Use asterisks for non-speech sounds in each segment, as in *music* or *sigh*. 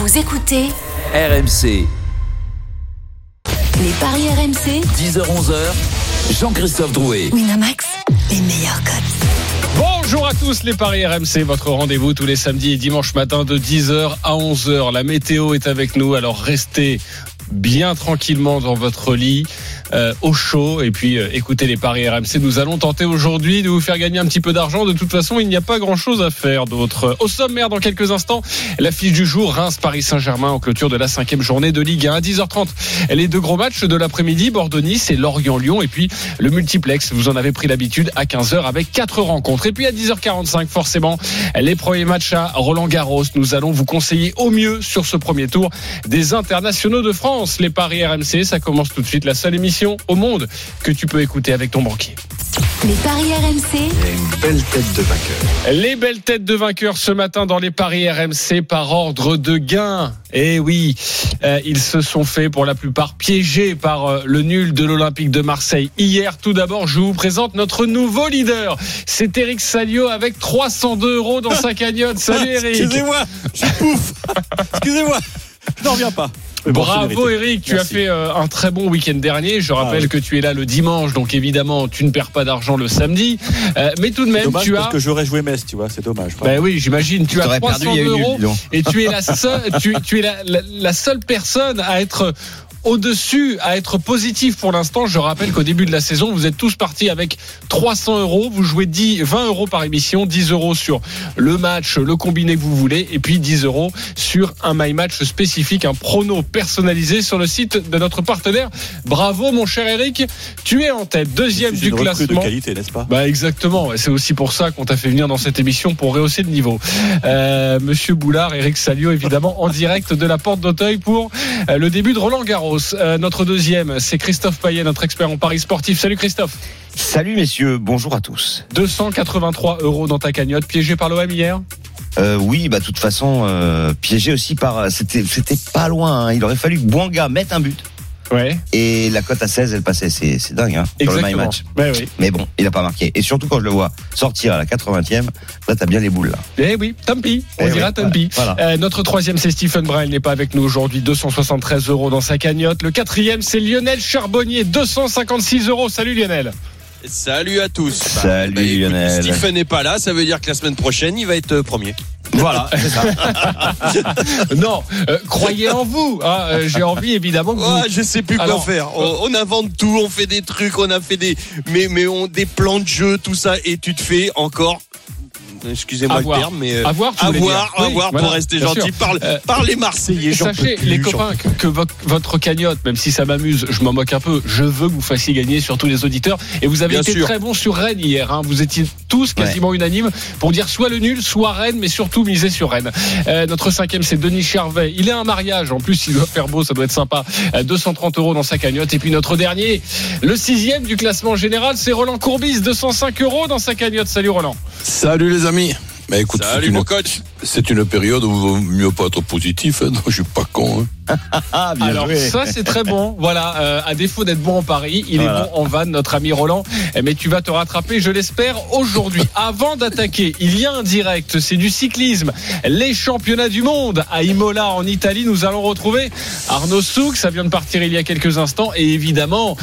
Vous écoutez RMC, les paris RMC. 10h-11h, Jean-Christophe Drouet. Winamax, les meilleurs codes. Bonjour à tous les Paris RMC, votre rendez-vous tous les samedis et dimanches matin de 10h à 11h. La météo est avec nous, alors restez bien tranquillement dans votre lit, euh, au chaud, et puis euh, écoutez les Paris RMC. Nous allons tenter aujourd'hui de vous faire gagner un petit peu d'argent. De toute façon, il n'y a pas grand-chose à faire d'autre. Au sommaire, dans quelques instants, l'affiche du jour, Reims-Paris Saint-Germain en clôture de la cinquième journée de Ligue 1 à 10h30. Les deux gros matchs de l'après-midi, Bordeaux-Nice et Lorient-Lyon, et puis le multiplex, vous en avez pris l'habitude, à 15h avec quatre rencontres. Et puis à 10h45, forcément, les premiers matchs à Roland-Garros. Nous allons vous conseiller au mieux sur ce premier tour des internationaux de France. Les Paris RMC, ça commence tout de suite. La seule émission au monde que tu peux écouter avec ton banquier. Les paris RMC, une belle tête de vainqueur. Les belles têtes de vainqueurs ce matin dans les paris RMC par ordre de gain. Eh oui, euh, ils se sont fait pour la plupart piégés par euh, le nul de l'Olympique de Marseille. Hier, tout d'abord, je vous présente notre nouveau leader. C'est Eric Salio avec 302 euros dans sa cagnotte. Salut Eric. *laughs* Excusez-moi, je suis pouf. Excusez-moi, je n'en reviens pas. Bravo. Eric, tu as fait euh, un très bon week-end dernier. Je rappelle oui. que tu es là le dimanche, donc évidemment tu ne perds pas d'argent le samedi. Euh, mais tout de même, Dommage tu parce as. que j'aurais joué Metz, tu vois, c'est dommage. Ben oui, j'imagine. Tu as T'aurais 300 perdu, euros et tu es la *laughs* seule, tu, tu es la, la- la seule personne à être au-dessus, à être positif pour l'instant. Je rappelle qu'au début de la saison, vous êtes tous partis avec 300 euros. Vous jouez 10, 20 euros par émission, 10 euros sur le match, le combiné que vous voulez, et puis 10 euros sur un My Match spécifique, un prono personnalisé sur le site de notre partenaire. Bravo, mon cher Eric. Tu es en tête, deuxième du recrue de classement. qualité, n'est-ce pas? Bah exactement, c'est aussi pour ça qu'on t'a fait venir dans cette émission pour rehausser le niveau. Euh, Monsieur Boulard, Eric Salio, évidemment, en direct de la porte d'Auteuil pour euh, le début de Roland Garros. Euh, notre deuxième, c'est Christophe Payet, notre expert en paris sportif. Salut Christophe. Salut messieurs, bonjour à tous. 283 euros dans ta cagnotte, piégé par l'OM hier? Euh, oui, bah de toute façon euh, piégé aussi par c'était c'était pas loin. hein. Il aurait fallu que Bouanga mette un but Ouais, et la cote à 16 elle passait. C'est c'est dingue hein, sur le my exactement. match. Ouais, oui. Mais bon, il a pas marqué. Et surtout quand je le vois sortir à la 80e, là t'as bien les boules là. Eh oui, tant pis, on Eh dira oui, tant pis. voilà. Euh, notre troisième, c'est Stephen Brun. Il n'est pas avec nous aujourd'hui. 273 euros dans sa cagnotte. Le quatrième, c'est Lionel Charbonnier. 256 euros. Salut Lionel. Salut à tous. Salut, Bah, écoute, Lionel. Stephen n'est pas là, ça veut dire que la semaine prochaine, il va être euh, premier. Voilà, *laughs* c'est ça. *laughs* non, euh, croyez en vous. hein. Euh, J'ai envie évidemment que vous. Ouais, je sais plus Alors, quoi faire. On, on invente tout, on fait des trucs, on a fait des, mais, mais on, des plans de jeu, tout ça, et tu te fais encore. Excusez-moi le terme, mais euh, Avoir, avoir. Oui, avoir voilà, pour rester gentil. sûr. Par, Euh, par les Marseillais, Sachez, plus, les copains, que, que votre, cagnotte, même si ça m'amuse, je m'en moque un peu, je veux que vous fassiez gagner sur tous les auditeurs. Et vous avez Bien été sûr. très bons sur Rennes hier. hein. Vous étiez tous quasiment unanimes pour dire soit le nul, soit Rennes, mais surtout miser sur Rennes. Euh, notre cinquième, c'est Denis Charvet. Il est un mariage. En plus, il doit faire beau, ça doit être sympa. Euh, 230 euros dans sa cagnotte. Et puis notre dernier, le sixième du classement général, c'est Roland Courbis. 205 euros dans sa cagnotte. Salut Roland. Salut les amis. Bah écoute, c'est Salut une, mon coach. c'est une période où il vaut mieux pas être positif. Hein, *laughs* non, je suis pas con. Hein. Ah bien Alors joué. ça c'est très bon. *laughs* Voilà, euh, à défaut d'être bon en Paris, il Voilà. est bon en vanne, notre ami Roland. Eh, Mais tu vas te rattraper, je l'espère, aujourd'hui. *laughs* Avant d'attaquer, il y a un direct, c'est du cyclisme. Les championnats du monde à Imola en Italie. Nous allons retrouver Arnaud Souk, ça vient de partir il y a quelques instants, et évidemment.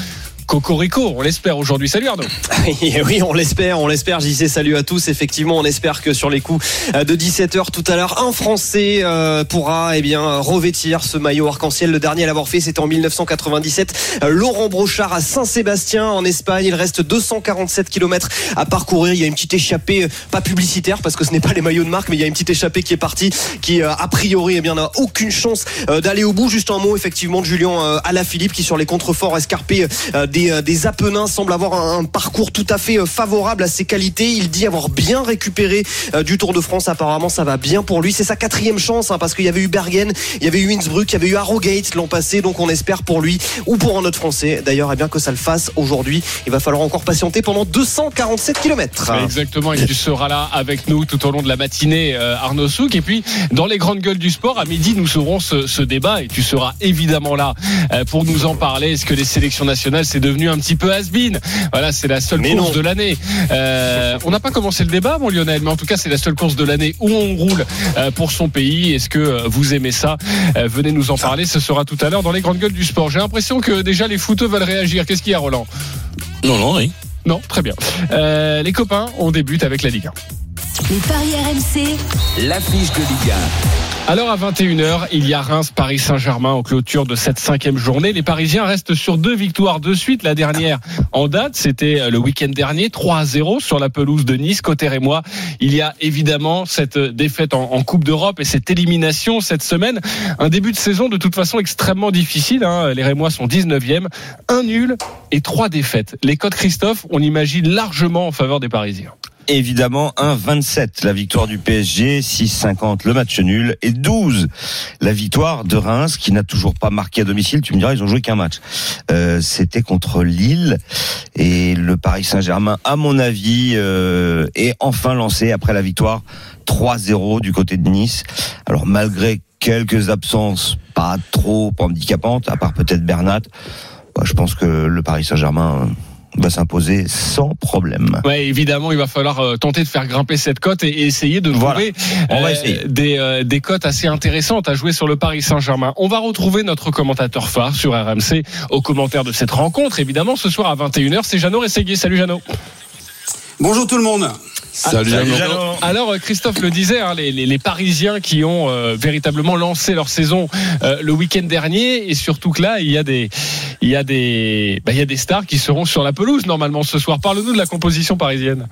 Cocorico, on l'espère aujourd'hui. Salut Arnaud. *laughs* Oui, on l'espère, on l'espère. Sais salut à tous. Effectivement, on espère que sur les coups euh, de 17h tout à l'heure, un Français euh, pourra eh bien revêtir ce maillot arc-en-ciel. Le dernier à l'avoir fait, c'était en 1997. Euh, Laurent Brochard à Saint-Sébastien en Espagne. Il reste 247 km à parcourir. Il y a une petite échappée, pas publicitaire parce que ce n'est pas les maillots de marque, mais il y a une petite échappée qui est partie, qui a priori eh bien n'a aucune chance d'aller au bout. Juste un mot effectivement de Julien Alaphilippe qui sur les contreforts escarpés des, euh, des Apennins semble avoir un, parcours tout à fait euh, favorable à ses qualités. Il dit avoir bien récupéré euh, du Tour de France. Apparemment, ça va bien pour lui. C'est sa quatrième chance hein, parce qu'il y avait eu Bergen, il y avait eu Innsbruck, il y avait eu Harrogate l'an passé. Donc on espère pour lui ou pour un autre Français d'ailleurs eh bien que ça le fasse aujourd'hui. Il va falloir encore patienter pendant 247 km. Exactement, et tu seras là avec nous tout au long de la matinée, Arnaud Souk. Et puis, dans les grandes gueules du sport, à midi, nous aurons ce, ce débat et tu seras évidemment là pour nous en parler. Est-ce que les sélections nationales, c'est devenu un petit peu has-been. Voilà, c'est la seule Mais course non. de l'année. Euh, on n'a pas commencé le débat, mon Lionel, mais en tout cas, c'est la seule course de l'année où on roule euh, pour son pays. Est-ce que euh, vous aimez ça? Venez nous en parler. Ce sera tout à l'heure dans les grandes gueules du sport. J'ai l'impression que déjà les footeux veulent réagir. Qu'est-ce qu'il y a, Roland? Non, non, oui. Non, très bien. Euh, les copains, on débute avec la Ligue 1. Les paris RMC, L'affiche de Ligue Alors à 21h, il y a Reims Paris Saint-Germain en clôture de cette cinquième journée. Les Parisiens restent sur deux victoires de suite. La dernière en date, c'était le week-end dernier, 3 à 0 sur la pelouse de Nice. Côté Rémois, il y a évidemment cette défaite en, en Coupe d'Europe et cette élimination cette semaine. Un début de saison de toute façon extrêmement difficile. hein. Les Rémois sont 19e, un nul et trois défaites. Les codes Christophe, on imagine largement en faveur des Parisiens. Évidemment, 1,27 la victoire du PSG, 6,50 le match nul et 12 la victoire de Reims qui n'a toujours pas marqué à domicile. Tu me diras, ils ont joué qu'un match. Euh, C'était contre Lille et le Paris Saint-Germain, à mon avis, euh, est enfin lancé après la victoire 3-0 du côté de Nice. Alors malgré quelques absences pas trop handicapantes, à part peut-être Bernat, bah, je pense que le Paris Saint-Germain va s'imposer sans problème. Ouais, évidemment, il va falloir euh, tenter de faire grimper cette cote et, et essayer de Voilà. trouver On va euh, des, euh, des cotes assez intéressantes à jouer sur le Paris Saint-Germain. On va retrouver notre commentateur phare sur RMC au commentaire de cette rencontre. Évidemment, ce soir à 21h, c'est Jeannot Rességuier. Salut Jeannot. Bonjour tout le monde. Salut. Alors euh, Christophe le disait, hein, les, les- les Parisiens qui ont euh, véritablement lancé leur saison euh, le week-end dernier, et surtout que là, il y a des, il y a des, bah, il y a des stars qui seront sur la pelouse normalement ce soir. Parle-nous de la composition parisienne.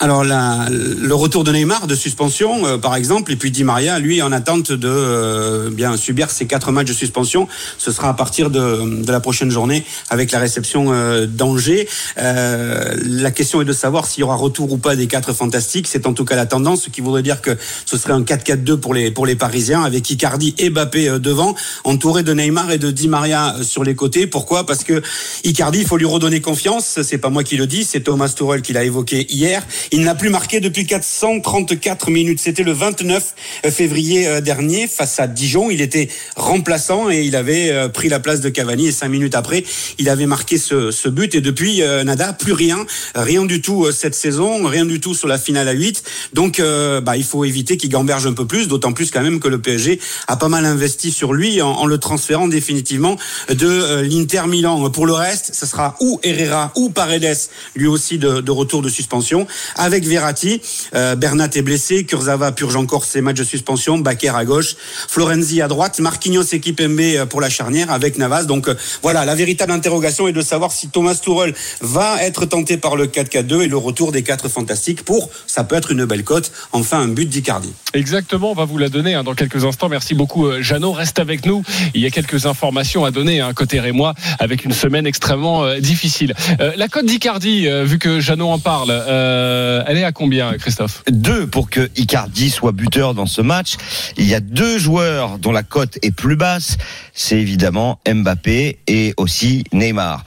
Alors la- le retour de Neymar de suspension, euh, par exemple, et puis Di Maria, lui, en attente de euh, bien subir ses quatre matchs de suspension. Ce sera à partir de, de la prochaine journée avec la réception euh, d'Angers. Euh, la question est de savoir s'il y aura retour ou pas des quatre fantastiques. C'est en tout cas la tendance, ce qui voudrait dire que ce serait un 4-4-2 pour les pour les Parisiens avec Icardi et Mbappé euh, devant, entouré de Neymar et de Di Maria euh, sur les côtés. Pourquoi? Parce que Icardi, il faut lui redonner confiance. C'est pas moi qui le dis, c'est Thomas Tuchel qui l'a évoqué hier. Il n'a plus marqué depuis 434 minutes. C'était le 29 février euh, dernier face à Dijon. Il était remplaçant et il avait euh, pris la place de Cavani. Et cinq minutes après, il avait marqué ce, but. Et depuis, euh, nada, plus rien, rien du tout cette saison, rien du tout sur la finale à 8. Donc, bah, il faut éviter qu'il gamberge un peu plus. D'autant plus quand même que le PSG a pas mal investi sur lui en, le transférant définitivement de l'Inter Milan. Pour le reste, ce sera ou Herrera ou Paredes, lui aussi de retour de suspension, avec Verratti. Euh, Bernat est blessé, Kurzawa purge encore ses matchs de suspension, Baker à gauche, Florenzi à droite, Marquinhos et Kipembe euh, pour la charnière avec Navas. Donc euh, voilà, la véritable interrogation est de savoir si Thomas Tuchel va être tenté par le 4-4-2 et le retour des quatre fantastiques pour, ça peut être une belle cote, enfin un but d'Icardi. Exactement, on va vous la donner hein, dans quelques instants. Merci beaucoup euh, Jeannot, reste avec nous. Il y a quelques informations à donner hein, côté Rémois avec une semaine extrêmement euh, difficile. Euh, la cote d'Icardi, euh, vu que Jeannot en parle, euh, elle est à combien Christophe? Deux pour que Icardi soit buteur dans ce match. Il y a deux joueurs dont la cote est plus basse, c'est évidemment Mbappé et aussi Neymar.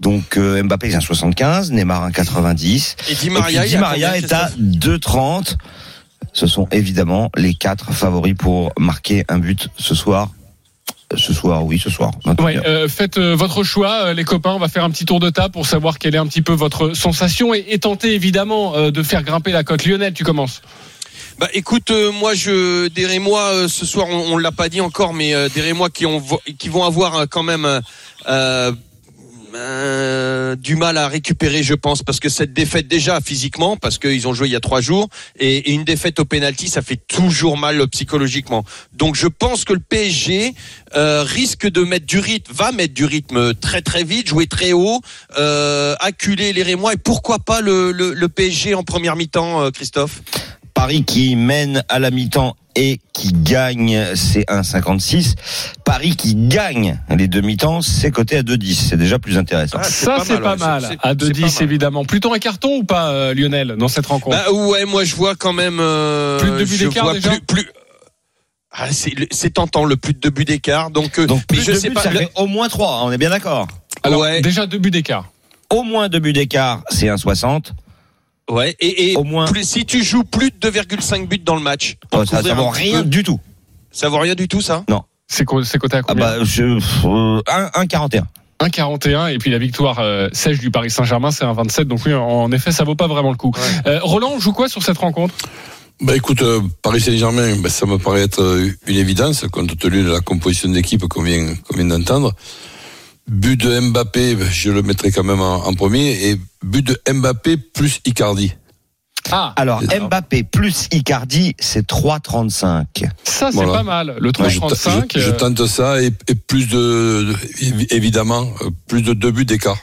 Donc euh, Mbappé est à 75, Neymar à 90. Et Di Et Maria, puis il y Di Maria est à Christophe? 2,30. Ce sont évidemment les quatre favoris pour marquer un but ce soir. Ce soir, oui, ce soir. 21. Ouais, euh, faites euh, votre choix, euh, les copains. On va faire un petit tour de table pour savoir quelle est un petit peu votre sensation et, et tenter évidemment euh, de faire grimper la cote. Lionel, tu commences. Bah écoute, euh, moi je des Rémois euh, ce soir, on, on l'a pas dit encore, mais euh, des Rémois qui ont qui vont avoir euh, quand même euh, du mal à récupérer, je pense, parce que cette défaite déjà physiquement, parce qu'ils ont joué il y a trois jours, et, une défaite au penalty, ça fait toujours mal euh, psychologiquement. Donc je pense que le PSG euh, risque de mettre du rythme, va mettre du rythme très très vite, jouer très haut, acculer les Rémois, et pourquoi pas le, le, PSG en première mi-temps, Christophe? Paris qui mène à la mi-temps et qui gagne, c'est 1,56. Paris qui gagne les deux mi-temps, c'est coté à 2,10. C'est déjà plus intéressant. Ah, c'est Ça, pas c'est mal, pas mal. À c'est 2-10, pas mal. évidemment. Plutôt un carton ou pas, euh, Lionel, dans cette rencontre? Bah ouais, moi je vois quand même. euh, Plus de deux buts d'écart, déjà? plus, plus- Ah, c'est tentant le plus de deux buts d'écart. Donc, euh, Donc mais je de sais buts, pas. ça le- fait au moins 3, on est bien d'accord? Alors, ouais. déjà deux buts d'écart. Au moins deux buts d'écart, c'est 1,60. Ouais. Et, et Au moins. plus- si tu joues plus de 2,5 buts dans le match, Oh, ça, ça vaut rien peu, du tout. Ça vaut rien du tout, ça? C'est co- c'est coté à Ah combien? bah, je, euh, 1, 1,41. 1,41 et puis la victoire euh, sèche du Paris Saint-Germain c'est un 27 donc oui en effet ça vaut pas vraiment le coup. Euh, Roland on joue quoi sur cette rencontre? Bah écoute, euh, Paris Saint-Germain, bah, ça me paraît être une évidence compte tenu de la composition d'équipe qu'on vient, qu'on vient d'entendre. But de Mbappé, bah, je le mettrai quand même en, en premier, et but de Mbappé plus Icardi. Ah Alors, Mbappé plus Icardi, c'est 3,35. ça c'est Voilà. pas mal le Moi, je, 3,35 je- je euh, tente ça et, et plus de, de- évi- évidemment, euh, plus de deux buts d'écart.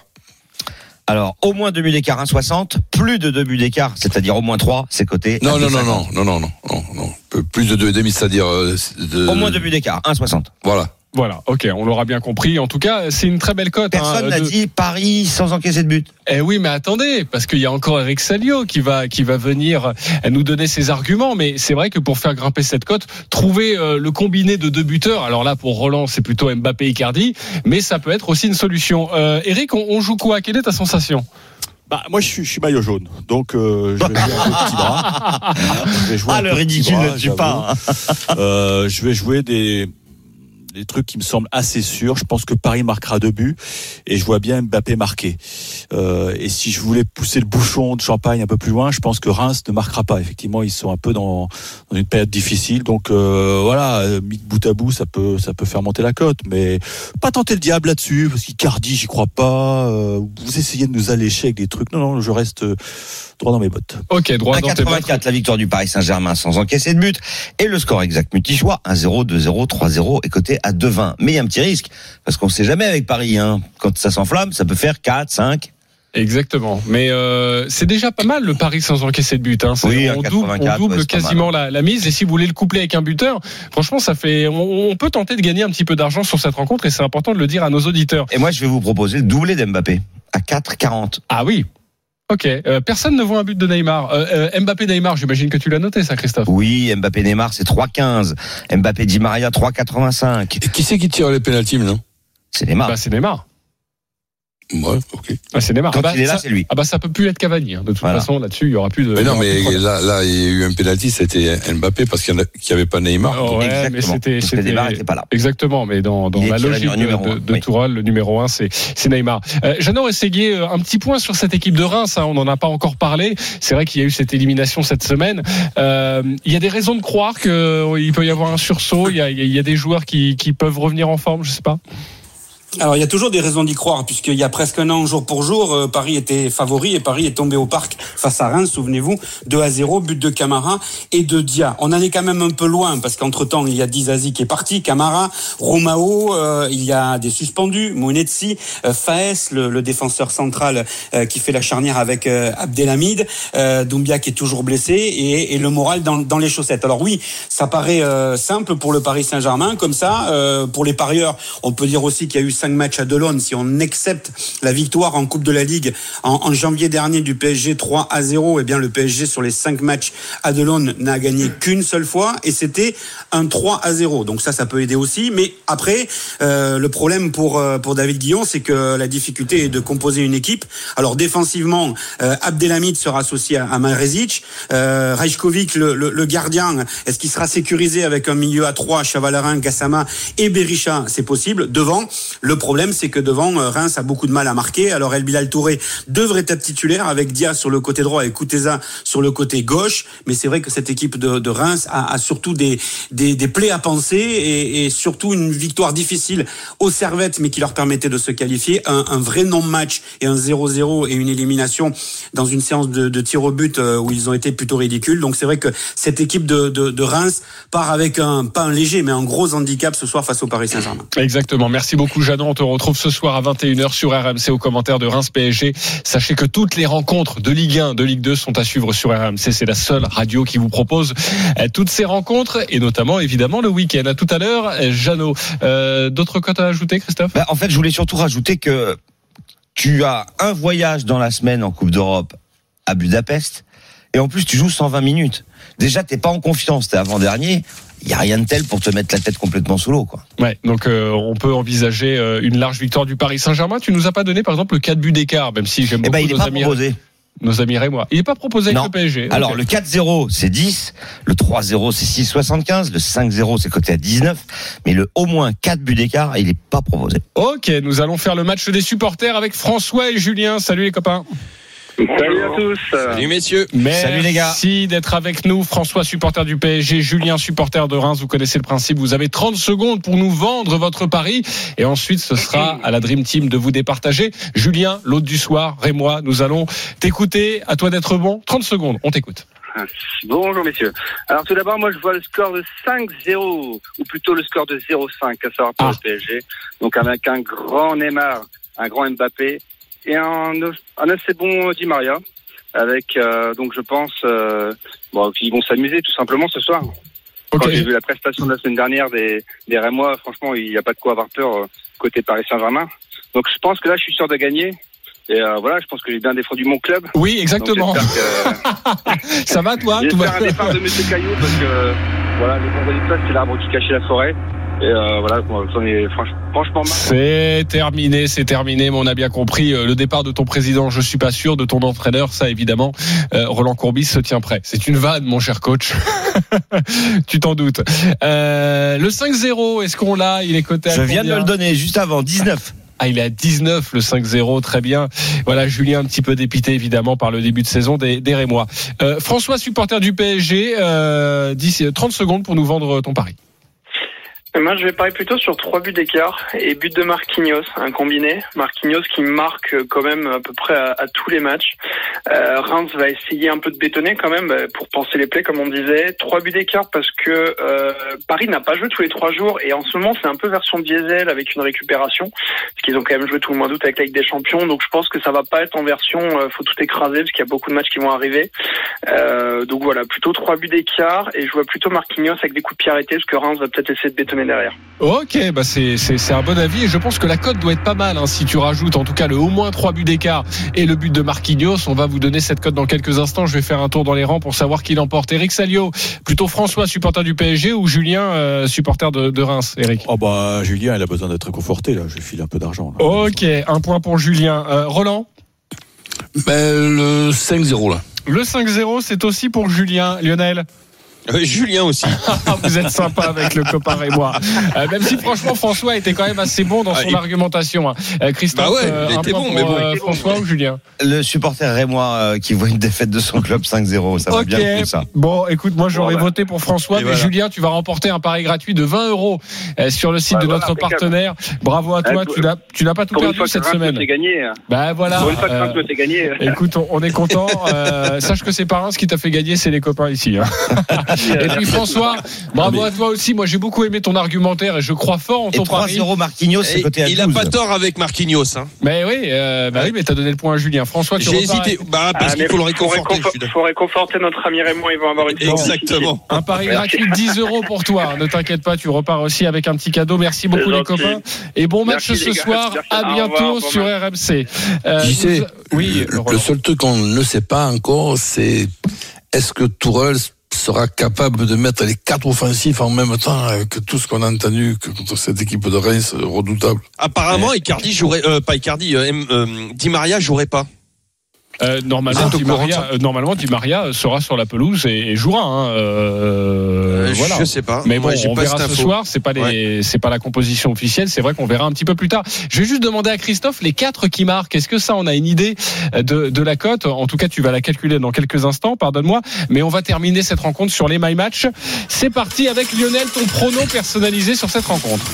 Alors, au moins deux buts d'écart, 1,60. Plus de deux buts d'écart, c'est-à-dire au moins 3, c'est coté. Non, non, non, 2,50. non, non, non, non, non, Plus de deux et demi, c'est-à-dire, euh, de, Au moins deux buts d'écart, 1,60. Voilà. Voilà, ok, on l'aura bien compris. En tout cas, c'est une très belle cote. hein, Personne n'a de- dit Paris sans encaisser de but. Eh oui, mais attendez, parce qu'il y a encore Eric Salio qui va qui va venir euh, nous donner ses arguments. Mais c'est vrai que pour faire grimper cette cote, trouver euh, le combiné de deux buteurs. Alors là, pour Roland, c'est plutôt Mbappé Icardi, mais ça peut être aussi une solution. Euh, Eric, on, on joue quoi? Quelle est ta sensation? Bah, moi, je suis, je suis maillot jaune. Donc, euh, je vais jouer avec le petit bras. *laughs* Je vais jouer Ah, un le peu petit ridicule bras, ne tue pas. hein. Euh, je vais jouer des, des trucs qui me semblent assez sûrs. Je pense que Paris marquera deux buts et je vois bien Mbappé marquer. Euh, et si je voulais pousser le bouchon de champagne un peu plus loin, je pense que Reims ne marquera pas. Effectivement, ils sont un peu dans, dans une période difficile. Donc euh, voilà, euh, mis de bout à bout, ça peut ça peut faire monter la cote, mais pas tenter le diable là-dessus parce qu'Icardi, j'y crois pas. Euh, vous essayez de nous allécher avec des trucs. Non, non, je reste euh, droit dans mes bottes. Ok, droit dans tes bottes. 1,84 la victoire du Paris Saint-Germain sans encaisser de but. Et le score exact multi-choix, 1-0, 2-0, 3-0 est coté à 2-20. Mais il y a un petit risque, parce qu'on sait jamais avec Paris. Hein. Quand ça s'enflamme, ça peut faire 4, 5. Exactement. Mais euh, c'est déjà pas mal le pari sans encaisser de but. Hein. Oui, on double, 84, on double ouais, quasiment la, la mise. Et si vous voulez le coupler avec un buteur, franchement, ça fait. On, on peut tenter de gagner un petit peu d'argent sur cette rencontre et c'est important de le dire à nos auditeurs. Et moi, je vais vous proposer le doublé d'Mbappé à 4,40. Ah oui. Ok. Euh, personne ne voit un but de Neymar. Euh, euh, Mbappé Neymar, j'imagine que tu l'as noté, ça, Christophe. Oui, Mbappé Neymar, c'est 3,15. Mbappé Di Maria, 3,85. Et qui c'est qui tire les pénaltys maintenant? C'est Neymar. Bah, c'est Neymar. Ouais, ok. Ah, c'est Neymar. Quand Ah bah, il est là, ça- c'est lui. Ah bah ça peut plus être Cavani. hein. De toute Voilà. façon, là-dessus, il y aura plus de. Mais non, mais là, là, il y a eu un penalty, c'était Mbappé parce qu'il n'y avait pas Neymar. Oh, ouais, mais c'était, Parce que c'était- Neymar n'était pas là. Exactement, mais dans, la logique de, de, de oui. Tourelle, le numéro un, c'est, c'est Neymar. Euh, Jeannot Rességuier, euh, un petit point sur cette équipe de Reims, hein, on n'en a pas encore parlé. C'est vrai qu'il y a eu cette élimination cette semaine. Euh, il y a des raisons de croire qu'il peut y avoir un sursaut. Il y a, il y a des joueurs qui, qui peuvent revenir en forme, je sais pas. Alors il y a toujours des raisons d'y croire puisqu'il y a presque un an jour pour jour euh, Paris était favori et Paris est tombé au parc face à Reims souvenez-vous 2 à 0 but de Camara et de Dia. On en est quand même un peu loin parce qu'entre temps il y a Dizazi qui est parti, Camara, Romao, euh, il y a des suspendus, Mounetzi, euh, Faes le, le défenseur central euh, qui fait la charnière avec Abdelhamid, Doumbia qui est toujours blessé et, et le moral dans, dans les chaussettes. Alors oui, ça paraît simple pour le Paris Saint-Germain comme ça pour les parieurs, on peut dire aussi qu'il y a eu cinq matchs à Delon si on accepte la victoire en Coupe de la Ligue en, en janvier dernier du PSG 3 à 0 et bien le PSG sur les cinq matchs à Delon n'a gagné qu'une seule fois et c'était un 3 à 0 donc ça ça peut aider aussi. Mais après euh, le problème pour euh, pour David Guillon c'est que la difficulté est de composer une équipe. Alors défensivement euh, Abdelhamid sera associé à, à Marezic euh, Rajkovic le, le, le gardien est-ce qu'il sera sécurisé avec un milieu à 3 Chavalerin Gassama et Berisha? C'est possible. Devant le problème, c'est que devant, euh, Reims a beaucoup de mal à marquer. Alors El Bilal Touré devrait être titulaire avec Dia sur le côté droit et Kouteza sur le côté gauche. Mais c'est vrai que cette équipe de, Reims a, surtout des, des, plaies à penser et, surtout une victoire difficile aux Servettes, mais qui leur permettait de se qualifier. Un, un vrai non-match et un 0-0 et une élimination dans une séance de, de tir au but euh, où ils ont été plutôt ridicules. Donc c'est vrai que cette équipe de, de, Reims part avec un, pas un léger, mais un gros handicap ce soir face au Paris Saint-Germain. Exactement. Merci beaucoup, On te retrouve ce soir à 21h sur RMC au commentaire de Reims PSG. Sachez que toutes les rencontres de Ligue 1, de Ligue 2 sont à suivre sur RMC. C'est la seule radio qui vous propose euh, toutes ces rencontres et notamment, évidemment, le week-end. À tout à l'heure, euh, Jeannot. Euh, D'autres cotes à ajouter, Christophe? Bah, en fait, je voulais surtout rajouter que tu as un voyage dans la semaine en Coupe d'Europe à Budapest et en plus tu joues 120 minutes. Déjà, t'es pas en confiance, t'es avant-dernier. Il y a rien de tel pour te mettre la tête complètement sous l'eau, quoi. Ouais, donc euh, on peut envisager euh, une large victoire du Paris Saint-Germain. Tu nous as pas donné, par exemple, le 4 buts d'écart, même si j'aime Eh beaucoup ben, il est nos pas amis. proposé. nos amis Rémois. Il n'est pas proposé avec Non. le PSG. Alors le 4-0 c'est 10, le 3-0 c'est 6,75, le 5-0 c'est coté à 19, mais le au moins 4 buts d'écart il est pas proposé. Ok, nous allons faire le match des supporters avec François et Julien. Salut les copains. Salut à tous. Salut messieurs. Merci les gars. d'être avec nous. François, supporter du PSG, Julien, supporter de Reims. Vous connaissez le principe. Vous avez 30 secondes pour nous vendre votre pari. Et ensuite, ce sera à la Dream Team de vous départager. Julien, l'hôte du soir, Rémois, nous allons t'écouter. À toi d'être bon. 30 secondes, on t'écoute. Bonjour messieurs. Alors tout d'abord, moi je vois le score de 5-0, ou plutôt le score de 0-5, à savoir pour Ah. le PSG. Donc avec un grand Neymar, un grand Mbappé et un, un assez bon Di Maria. Avec euh, donc je pense euh, bon, qu'ils vont s'amuser tout simplement ce soir. Quand j'ai vu la prestation de la semaine dernière des, des Rémois, franchement, il n'y a pas de quoi avoir peur euh, côté Paris Saint-Germain. Donc je pense que là, je suis sûr de gagner. Et euh, voilà, je pense que j'ai bien défendu mon club. Oui, exactement. que- *laughs* Ça va toi? J'espère un départ de Monsieur parce que euh, voilà, le vendredi place, c'est l'arbre qui cachait la forêt. Et euh, voilà, ai franch- franchement. C'est terminé, c'est terminé, mais on a bien compris euh, le départ de ton président. Je suis pas sûr de ton entraîneur, ça évidemment. Euh, Roland Courbis se tient prêt. C'est une vanne, mon cher coach. *laughs* tu t'en doutes. Euh, le 5-0, est-ce qu'on l'a? Il est coté à Je viens de me le donner juste avant 19. Ah, il est à 19 le 5-0, très bien. Voilà, Julien un petit peu dépité évidemment par le début de saison des, des Rémois. Euh, François, supporter du PSG, euh, 10, 30 secondes pour nous vendre ton pari. Moi, je vais parier plutôt sur trois buts d'écart et but de Marquinhos, un combiné. Marquinhos qui marque euh, quand même à peu près à, tous les matchs. Euh, Reims va essayer un peu de bétonner quand même euh, pour penser les plays, comme on disait. Trois buts d'écart parce que euh, Paris n'a pas joué tous les trois jours et en ce moment, c'est un peu version diesel avec une récupération. Parce qu'ils ont quand même joué tout le mois d'août avec la des Champions. Donc, je pense que ça va pas être en version euh, faut tout écraser parce qu'il y a beaucoup de matchs qui vont arriver. Donc voilà, plutôt trois buts d'écart et je vois plutôt Marquinhos avec des coups de pied arrêtés parce que Reims va peut-être essayer de bétonner derrière. Ok, bah c'est un bon avis et je pense que la cote doit être pas mal. Hein, si tu rajoutes en tout cas le au moins 3 buts d'écart et le but de Marquinhos, on va vous donner cette cote dans quelques instants. Je vais faire un tour dans les rangs pour savoir qui l'emporte. Eric Salio, plutôt François supporter du PSG ou Julien euh, supporter de, de Reims. Eric? Oh bah Julien, il a besoin d'être conforté là. Je lui file un peu d'argent. Ok, un point pour Julien. Euh, Roland? Ben, le 5-0 là. Le 5-0, c'est aussi pour Julien. Lionel? Euh, Julien aussi. *laughs* Vous êtes sympa avec le copain et moi. Euh, même si franchement François était quand même assez bon dans Ah, son argumentation. hein. Euh, Christophe, Bah ouais, euh, il un était bon, mais bon. euh, François ou Julien? Le supporter Rémois euh, qui voit une défaite de son club 5-0, ça va bien ça. Bon, écoute, moi j'aurais bah. voté pour François, Et mais voilà. Julien, tu vas remporter un pari gratuit de 20 euros euh, sur le site Ouais, de voilà, notre partenaire. Bravo à toi, Ouais, tu n'as tu n'as pas tout perdu cette semaine. gagner. hein. Bah voilà. Pour une fois que euh, gagner. Écoute, on, on est content. Euh, sache que c'est pas Reims qui t'a fait gagner, c'est les copains ici. hein. *laughs* Et puis François, *laughs* bravo à toi aussi. Moi, j'ai beaucoup aimé ton argumentaire et je crois fort en ton pari. 3-0 Marquinhos, c'est Et coté à 12. il a pas tort avec Marquinhos. Hein. Mais oui, euh, bah oui, mais t'as donné le point à Julien. François, tu J'ai hésité. Bah, parce Ah, qu'il mais faut le faut réconforter. d'accord. faut réconforter notre ami Raymond, ils vont avoir une chance. Exactement. Un pari gratuit de 10 euros pour toi. Ne t'inquiète pas, tu repars aussi avec un petit cadeau. Merci beaucoup les copains. Et bon match Merci, ce soir. À bientôt sur. RMC. Euh, sais. Oui, le seul truc qu'on ne sait pas encore, c'est est-ce que Tourelle sera capable de mettre les quatre offensifs en même temps avec tout ce qu'on a entendu que contre cette équipe de Reims redoutable. Apparemment, Icardi jouerait, euh, pas Icardi, euh, euh, Di Maria jouerait pas. Euh, normalement, Di Maria, euh, normalement, Di Maria sera sur la pelouse et, et jouera. Hein. Euh, Euh, voilà. Je sais pas. Mais bon, on pas verra ce info. soir. C'est pas les, c'est pas la composition officielle. C'est vrai qu'on verra un petit peu plus tard. Je vais juste demander à Christophe les quatre qui marquent. Est-ce que ça, on a une idée de, de la cote? En tout cas, tu vas la calculer dans quelques instants. Pardonne-moi, mais on va terminer cette rencontre sur les my match. C'est parti avec Lionel, ton prono personnalisé sur cette rencontre.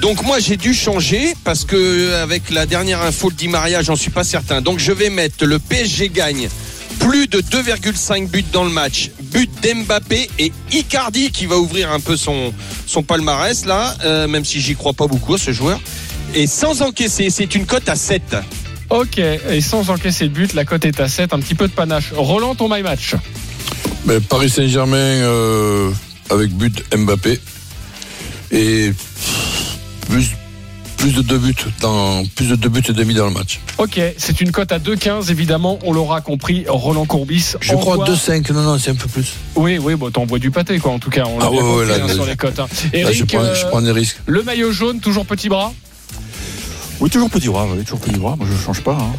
Donc moi j'ai dû changer parce que euh, avec la dernière info de Di Maria, j'en suis pas certain. Donc je vais mettre le PSG gagne plus de 2,5 buts dans le match, but d'Mbappé et Icardi qui va ouvrir un peu son son palmarès là, euh, même si j'y crois pas beaucoup à ce joueur. Et sans encaisser, c'est une cote à 7. Ok, et sans encaisser de but, la cote est à 7, un petit peu de panache. Roland, ton my match. Mais Paris Saint-Germain euh, avec but Mbappé et plus plus de deux buts dans plus de deux buts et demi dans le match. Ok, c'est une cote à 2,15, évidemment, on l'aura compris. Roland Courbis. Je crois envoie- 2-5, non non c'est un peu plus. Oui, oui, bon, t'envoies du pâté, quoi, en tout cas. On l'a Ah bien ouais, là, hein, sur les cotes. hein. Là, Eric, je prends, je euh, prends des risques. le maillot jaune, toujours petit bras? Oui, toujours petit bras. Oui, toujours petit bras. Moi, je change pas. hein.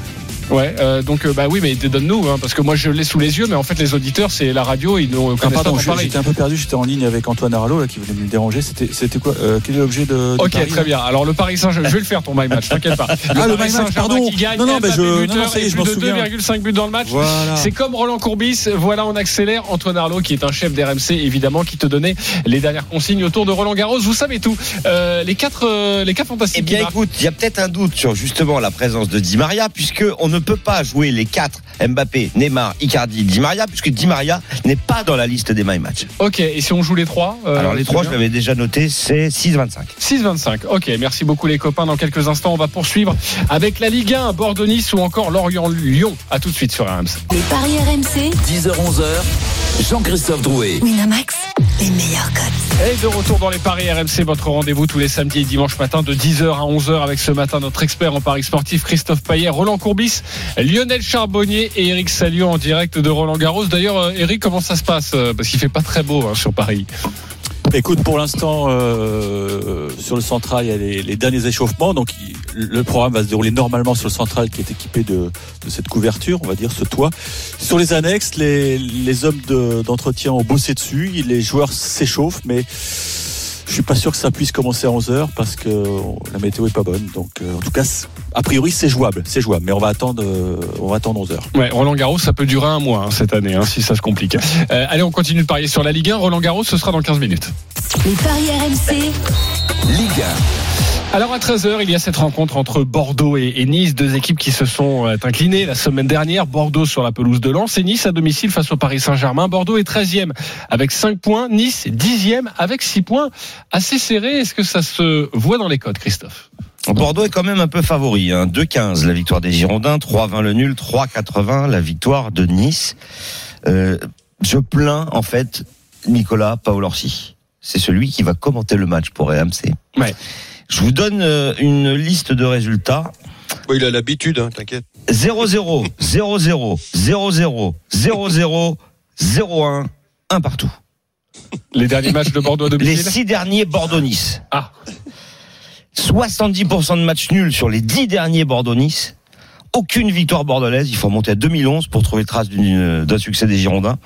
Ouais, euh, donc euh, bah oui, mais donne-nous, hein, parce que moi je l'ai sous les yeux, mais en fait les auditeurs, c'est la radio, ils nous Ah, connaissent pardon, pas j'étais un peu perdu, j'étais en ligne avec Antoine Aralo là, qui voulait me déranger. C'était c'était quoi euh, Quel est l'objet de, de Ok, Paris, très bien. Alors le Paris Saint-Germain, je vais le faire ton my match, t'inquiète pas. *laughs* Ah, le Paris Saint-Germain pardon. Qui gagne, Non, non, bah, je- buteur non, non, est, et je plus de souviens. 2,5 buts dans le match. Voilà. C'est comme Roland Courbis. Voilà, on accélère. Antoine Arlo, qui est un chef d'RMC, évidemment, qui te donnait les dernières consignes autour de Roland Garros. Vous savez tout. Euh, les quatre, les quatre fantastiques. Eh bien, écoute, il y a peut-être un doute sur justement la présence de Di Maria, puisque on ne peut pas jouer les quatre Mbappé, Neymar, Icardi, Di Maria, puisque Di Maria n'est pas dans la liste des My Match. Ok, et si on joue les trois euh, Alors les trois, je l'avais déjà noté, c'est 6-25. 6-25. Ok, merci beaucoup les copains. Dans quelques instants, on va poursuivre avec la Ligue 1, Bordeaux-Nice ou encore Lorient-Lyon. À tout de suite sur RMC. Les paris RMC, 10h-11h, Jean-Christophe Drouet. Winamax, les meilleurs codes. Et de retour dans les paris RMC, votre rendez-vous tous les samedis et dimanches matin de 10h à 11h avec ce matin notre expert en paris sportif Christophe Payet, Roland Courbis, Lionel Charbonnier et Eric Salio en direct de Roland Garros. D'ailleurs, euh, Eric, comment ça se passe? Euh, Parce qu'il fait pas très beau hein, sur Paris. Écoute, pour l'instant, euh, sur le central, il y a les, les derniers échauffements. Donc, il- le programme va se dérouler normalement sur le central qui est équipé de, de cette couverture, on va dire, ce toit. Sur les annexes, les, les hommes de- d'entretien ont bossé dessus. Les joueurs s'échauffent, mais je suis pas sûr que ça puisse commencer à 11h parce que la météo est pas bonne. Donc, euh, en tout cas, a priori, c'est jouable. C'est jouable, mais on va attendre, euh, on va attendre 11h. Ouais, Roland Garros, ça peut durer un mois hein, cette année, hein, si ça se complique. Euh, allez, on continue de parier sur la Ligue 1. Roland Garros, ce sera dans 15 minutes. Les paris RMC, Ligue Alors à 13h, il y a cette rencontre entre Bordeaux et, Nice, deux équipes qui se sont euh, inclinées la semaine dernière. Bordeaux sur la pelouse de Lens et Nice à domicile face au Paris Saint-Germain. Bordeaux est 13e avec 5 points, Nice 10e avec 6 points. Assez serré, est-ce que ça se voit dans les codes, Christophe? Bordeaux est quand même un peu favori. Hein. 2-15 la victoire des Girondins, 3-20 le nul, 3-80 la victoire de Nice. Euh, je plains en fait Nicolas Paolorsi. C'est celui qui va commenter le match pour RMC. Ouais. Je vous donne euh, une liste de résultats. Bon, il a l'habitude, hein, t'inquiète. 0-0, 0-0, 0-0, 0-0, 0-1, un partout. Les derniers matchs de Bordeaux à Les domicile six derniers Bordeaux-Nice. Ah. 70% de matchs nuls sur les 10 derniers Bordeaux-Nice. Aucune victoire bordelaise. Il faut remonter à 2011 pour trouver trace d'une- d'un succès des Girondins.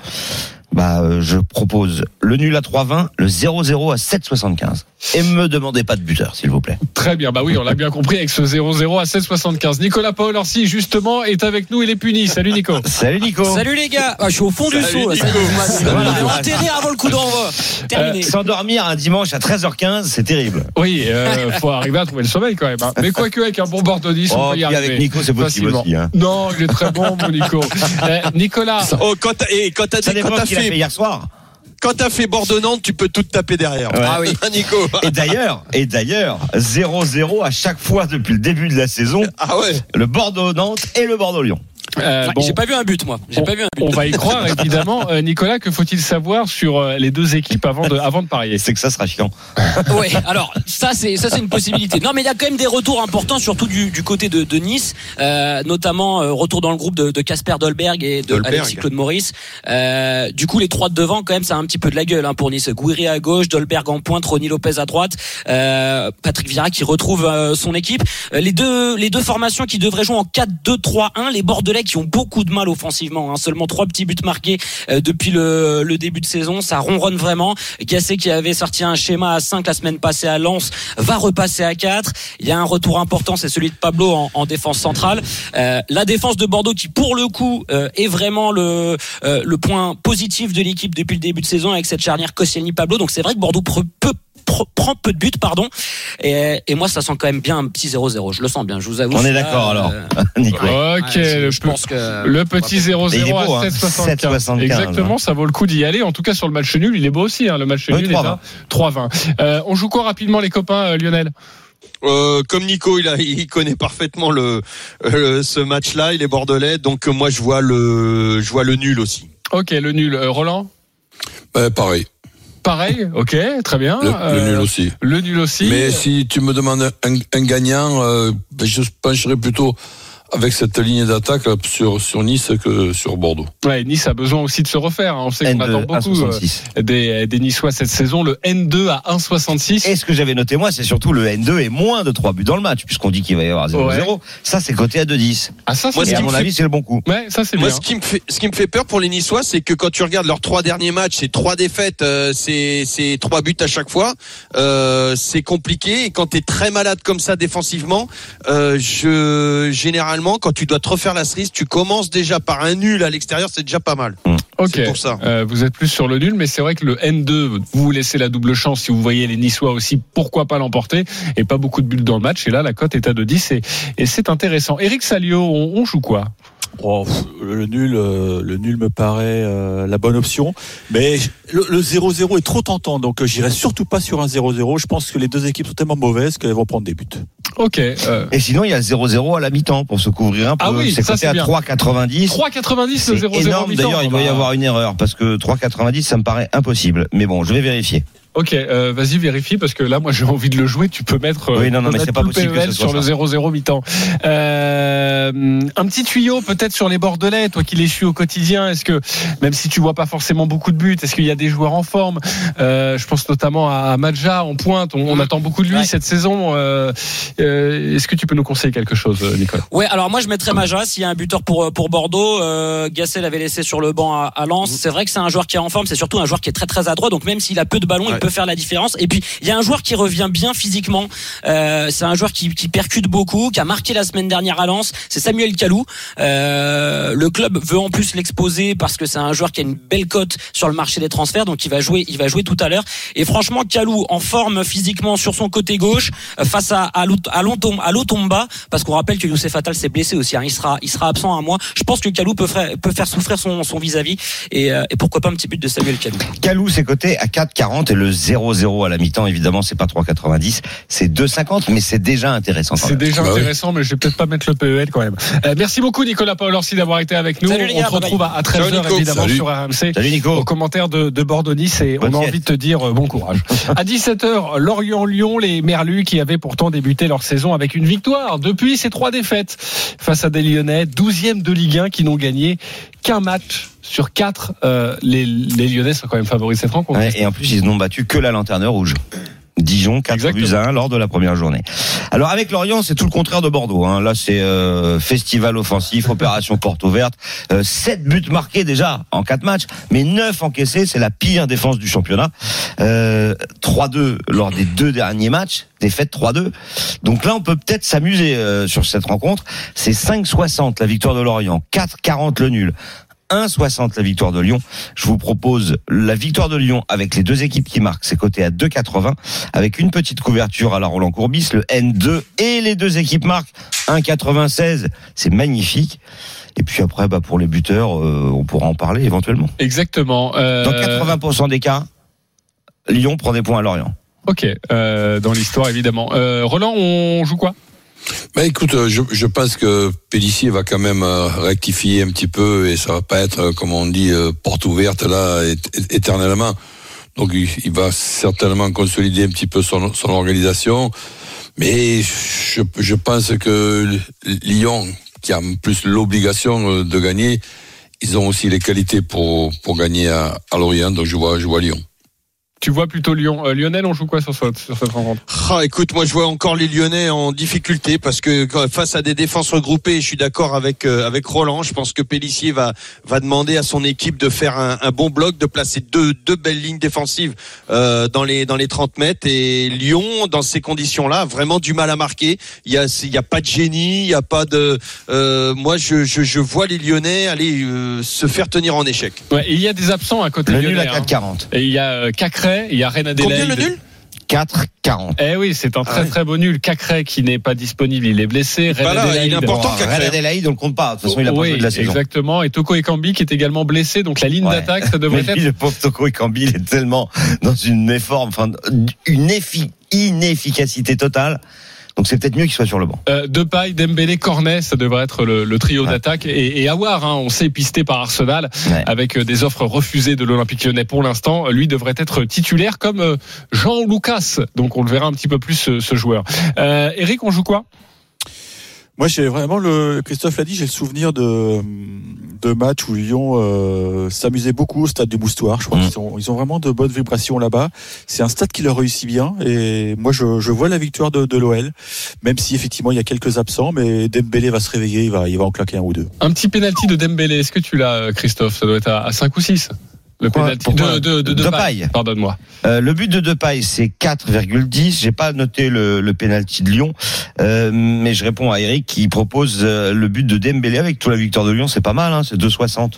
Bah, euh, je propose le nul à 3,20, le 0-0 à 7,75. Et me demandez pas de buteur, s'il vous plaît. Très bien, bah oui, on l'a bien compris avec ce 0-0 à 16,75. Nicolas Paul Orsi, justement, est avec nous, il est puni. Salut Nico. *laughs* Salut Nico. Salut les gars, ah, je suis au fond du saut. enterré avant le coup d'envoi. Terminé. S'endormir un dimanche à 13h15, c'est terrible. Oui, euh, faut arriver à trouver le sommeil quand même. hein. Mais quoique avec un bon Bordeaux Nice, on Oh, peut y arriver. avec Nico, c'est possible aussi. Hein. Non, il est très bon, mon Nico. *laughs* Euh, Nicolas, Oh, quand t'as, et quand t'as Ça dit- quand t'as ce qu'il a fait fait, hier soir. Quand t'as fait Bordeaux-Nantes, tu peux tout taper derrière. Ouais. Ah oui. *laughs* Nico. Et d'ailleurs, et d'ailleurs, 0-0 à chaque fois depuis le début de la saison. Ah ouais. Le Bordeaux-Nantes et le Bordeaux-Lyon. Euh, Ouais, bon, J'ai pas vu un but moi. J'ai on, pas vu un but. on va y croire *laughs* évidemment. Euh, Nicolas, que faut-il savoir sur euh, les deux équipes avant de, avant de parier? C'est que ça sera chiant. *laughs* Ouais, alors ça c'est ça c'est une possibilité. Non mais il y a quand même des retours importants, surtout du, du côté de, de Nice, euh, notamment euh, retour dans le groupe de de Casper Dolberg et de Dolberg. Alexis Claude Maurice. Euh, du coup les trois de devant quand même ça a un petit peu de la gueule hein, pour Nice. Gouiri à gauche, Dolberg en pointe, Ronny Lopez à droite, euh, Patrick Vieira qui retrouve euh, son équipe. Les deux les deux formations qui devraient jouer en 4-2-3-1, les Bordelais qui ont beaucoup de mal offensivement, hein, seulement trois petits buts marqués euh, depuis le, début de saison, ça ronronne vraiment. Gassé qui avait sorti un schéma à 5 la semaine passée à Lens va repasser à 4. Il y a un retour important, c'est celui de Pablo en, en défense centrale. Euh, la défense de Bordeaux qui pour le coup euh, est vraiment le le point positif de l'équipe depuis le début de saison avec cette charnière Koscielny-Pablo. Donc c'est vrai que Bordeaux peut prend peu de buts, pardon. Et, et moi, ça sent quand même bien un petit 0-0. Je le sens bien, je vous avoue. On est d'accord alors, euh, *laughs* Nico. Ok, ouais, le, je pe- pense que le petit 0-0 Mais il est beau, à hein. 7,75. 7,75, Exactement, ça vaut le coup d'y aller. En tout cas, sur le match nul, il est beau aussi. hein. Le match Oui, nul est 3,20. à 3-20. Euh, on joue quoi rapidement, les copains, euh, Lionel? Euh, comme Nico, il, a, il connaît parfaitement le, ce match-là. Il est bordelais, donc moi je vois le, je vois le nul aussi. Ok, le nul. Euh, Roland? Pareil. Pareil, ok, très bien. Le, le Euh, nul aussi. Le nul aussi. Mais si tu me demandes un, un gagnant, euh, ben, je pencherais plutôt avec cette ligne d'attaque sur, sur Nice que sur Bordeaux. Ouais, Nice a besoin aussi de se refaire. hein. On sait qu'on N2 attend beaucoup 1,66. euh, des, des Niçois cette saison. Le N2 à 1,66. Et ce que j'avais noté moi, c'est surtout le N2 est moins de 3 buts dans le match, puisqu'on dit qu'il va y avoir 0-0. Ouais. Ça, c'est coté à 2-10. Ah, ça, Moi, c'est ce Et à mon me avis, c'est le bon coup. Ouais, ça, c'est Moi, bien. ce qui me fait, ce qui me fait peur pour les Niçois, c'est que quand tu regardes leurs trois derniers matchs, c'est trois défaites, euh, c'est c'est trois buts à chaque fois. Euh, c'est compliqué. Et quand t'es très malade comme ça défensivement, euh, je généralement quand tu dois te refaire la cerise, tu commences déjà par un nul à l'extérieur, c'est déjà pas mal. Ok. Pour ça. Euh, vous êtes plus sur le nul, mais c'est vrai que le N2, vous vous laissez la double chance si vous voyez les Niçois aussi, pourquoi pas l'emporter et pas beaucoup de buts dans le match. Et là, la cote est à 2,10 et, et c'est intéressant. Eric Salio, on, on joue quoi? Oh, le nul, euh, le nul me paraît euh, la bonne option, mais le le 0-0 est trop tentant, donc euh, j'irai surtout pas sur un 0-0. Je pense que les deux équipes sont tellement mauvaises qu'elles vont prendre des buts. Ok. Euh, Et sinon, il y a le 0-0 à la mi-temps pour se couvrir un peu. Ah oui, c'est ça, coté c'est à bien. 3,90. 3,90 le C'est 0-0 énorme. D'ailleurs, il doit y Bah, avoir une erreur parce que 3,90, ça me paraît impossible. Mais bon, je vais vérifier. Ok, euh, vas-y vérifie parce que là moi j'ai envie de le jouer. Tu peux mettre, euh, Oui, non, non, tu peux mais c'est mettre pas tout le possible que PEL ce soit sur le ça. 0-0 mi-temps. Euh, un petit tuyau peut-être sur les Bordelais, toi qui les suis au quotidien. Est-ce que même si tu vois pas forcément beaucoup de buts, est-ce qu'il y a des joueurs en forme? Euh, Je pense notamment à Madja en pointe. On, on attend beaucoup de lui Ouais. cette saison. Euh, euh, est-ce que tu peux nous conseiller quelque chose, Nicolas? Ouais, alors moi je mettrais Maja s'il y a un buteur pour pour Bordeaux. Euh, Gasset l'avait laissé sur le banc à, à Lens. C'est vrai que c'est un joueur qui est en forme. C'est surtout un joueur qui est très très adroit. Donc même s'il a peu de ballons, il Ouais. Faire la différence. Et puis il y a un joueur qui revient bien physiquement. Euh, c'est un joueur qui, qui percute beaucoup, qui a marqué la semaine dernière à Lens. C'est Samuel Kalou. Euh, le club veut en plus l'exposer parce que c'est un joueur qui a une belle cote sur le marché des transferts. Donc il va jouer, il va jouer tout à l'heure. Et franchement, Kalou en forme physiquement sur son côté gauche euh, face à à, à, Lotomba parce qu'on rappelle que Youssef Attal s'est blessé aussi. hein. Il sera il sera absent un mois. Je pense que Kalou peut faire peut faire souffrir son vis-à-vis et, euh, et pourquoi pas un petit but de Samuel Kalou. Calou, c'est coté à 4,40 et le 0-0 à la mi-temps, évidemment, c'est pas 3,90, c'est 2,50, mais c'est déjà intéressant. C'est déjà Bah oui. intéressant, mais je vais peut-être pas mettre le PEL quand même. Euh, merci beaucoup Nicolas Paolorsi d'avoir été avec nous. Salut on gars, te retrouve à, à 13h Ciao, Nico. évidemment Salut. sur RMC. Salut Nico. Au commentaire de, de Bordeaux-Nice et on a envie de te dire euh, bon courage. À 17h, Lorient-Lyon, les Merlus qui avaient pourtant débuté leur saison avec une victoire. Depuis ces trois défaites face à des Lyonnais, 12e de Ligue 1 qui n'ont gagné qu'un match sur quatre. Euh, les, les Lyonnais sont quand même favoris cette rencontre. Ouais, et en plus, ils n'ont battu que la lanterne rouge. Dijon, 4 Exactement. buts à 1 lors de la première journée. Alors avec Lorient, c'est tout le contraire de Bordeaux. Hein. Là, c'est euh, festival offensif, *laughs* opération porte ouverte. Euh, 7 buts marqués déjà en 4 matchs, mais 9 encaissés. C'est la pire défense du championnat. Euh, 3-2 lors des deux derniers matchs. Défaite 3-2. Donc là, on peut peut-être s'amuser euh, sur cette rencontre. C'est 5-60 la victoire de Lorient, 4-40 le nul. 1,60 la victoire de Lyon. Je vous propose la victoire de Lyon avec les deux équipes qui marquent. C'est coté à 2,80 avec une petite couverture à la Roland Courbis, le N2 et les deux équipes marquent 1,96. C'est magnifique. Et puis après, bah, pour les buteurs, euh, on pourra en parler éventuellement. Exactement. Euh, Dans 80% des cas, Lyon prend des points à Lorient. Ok, euh, dans l'histoire évidemment. Roland, on joue quoi? Ben écoute, euh, je, pense que Pellissier va quand même euh, rectifier un petit peu et ça va pas être, euh, comme on dit, porte ouverte là éternellement. Donc il, va certainement consolider un petit peu son, organisation. Mais je, pense que Lyon, qui a en plus l'obligation de gagner, ils ont aussi les qualités pour, pour gagner à, à Lorient. Donc je vois, je vois Lyon. Tu vois plutôt Lyon. Euh, Lionel, on joue quoi sur, ce- sur cette rencontre? Ah, écoute, moi je vois encore les Lyonnais en difficulté parce que quand- face à des défenses regroupées, je suis d'accord avec euh, avec Roland. Je pense que Pellissier va va demander à son équipe de faire un, un bon bloc, de placer deux deux belles lignes défensives euh, dans les dans les 30 mètres. Et Lyon, dans ces conditions-là, vraiment du mal à marquer. Il y a il y a pas de génie, il y a pas de. euh, moi, je, je je vois les Lyonnais aller euh, se faire tenir en échec. ouais, et Il y a des absents à côté Le lyonnais. nul à hein. 4,40. Et il y a euh, Cacré, il y a Reine Combien Adélaïde. le nul? 4,40. Eh oui, c'est un très Ah ouais. très beau nul. Cacré qui n'est pas disponible, il est blessé. Reine Bah là, Adélaïde- il est important. Bon, Cacré, hein. Adélaïde, on le compte pas. De toute façon, il a pas oui, joué de la saison. exactement. Et Toko Ekambi qui est également blessé, donc la ligne Ouais. d'attaque, ça devrait *laughs* Mais être le pauvre Toko Ekambi, il est tellement dans une méforme, enfin, une effi- inefficacité totale. Donc c'est peut-être mieux qu'il soit sur le banc. Euh, Depay, Dembélé, Cornet, ça devrait être le, le trio Ouais. d'attaque. Et, et Awar, hein, on sait pisté par Arsenal, Ouais. avec euh, des offres refusées de l'Olympique lyonnais pour l'instant. Lui devrait être titulaire comme euh, Jean Lucas. Donc on le verra un petit peu plus ce, ce joueur. Euh, Eric, on joue quoi? Moi, j'ai vraiment le Christophe l'a dit, j'ai le souvenir de de matchs où Lyon euh, s'amusait beaucoup au stade du Moustoir. Je crois Mm. qu'ils ont ils ont vraiment de bonnes vibrations là-bas. C'est un stade qui leur réussit bien et moi je, je vois la victoire de, de l'OL, même si effectivement il y a quelques absents, mais Dembélé va se réveiller, il va il va en claquer un ou deux. Un petit penalty de Dembélé. Est-ce que tu l'as, euh, Christophe? Ça doit être à, à 5 ou 6 Le Pourquoi de, de, de, De paille. Pardonne-moi. Euh, le but de Depay, c'est 4,10. J'ai pas noté le, le penalty de Lyon, euh, mais je réponds à Eric qui propose euh, le but de Dembélé avec toute la victoire de Lyon. C'est pas mal, hein, c'est 2,60.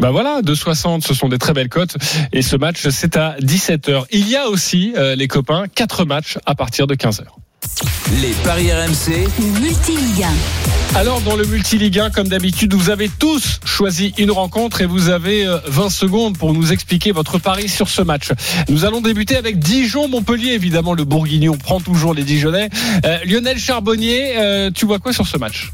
Bah voilà, 2,60, ce sont des très belles cotes. Et ce match, c'est à 17h. Il y a aussi, euh, les copains, 4 matchs à partir de 15h. Les paris RMC, multi-ligue 1. Alors dans le multiligue 1, comme d'habitude, vous avez tous choisi une rencontre et vous avez euh, 20 secondes pour nous expliquer votre pari sur ce match. Nous allons débuter avec Dijon-Montpellier, évidemment le Bourguignon prend toujours les Dijonais. Euh, Lionel Charbonnier, euh, tu vois quoi sur ce match?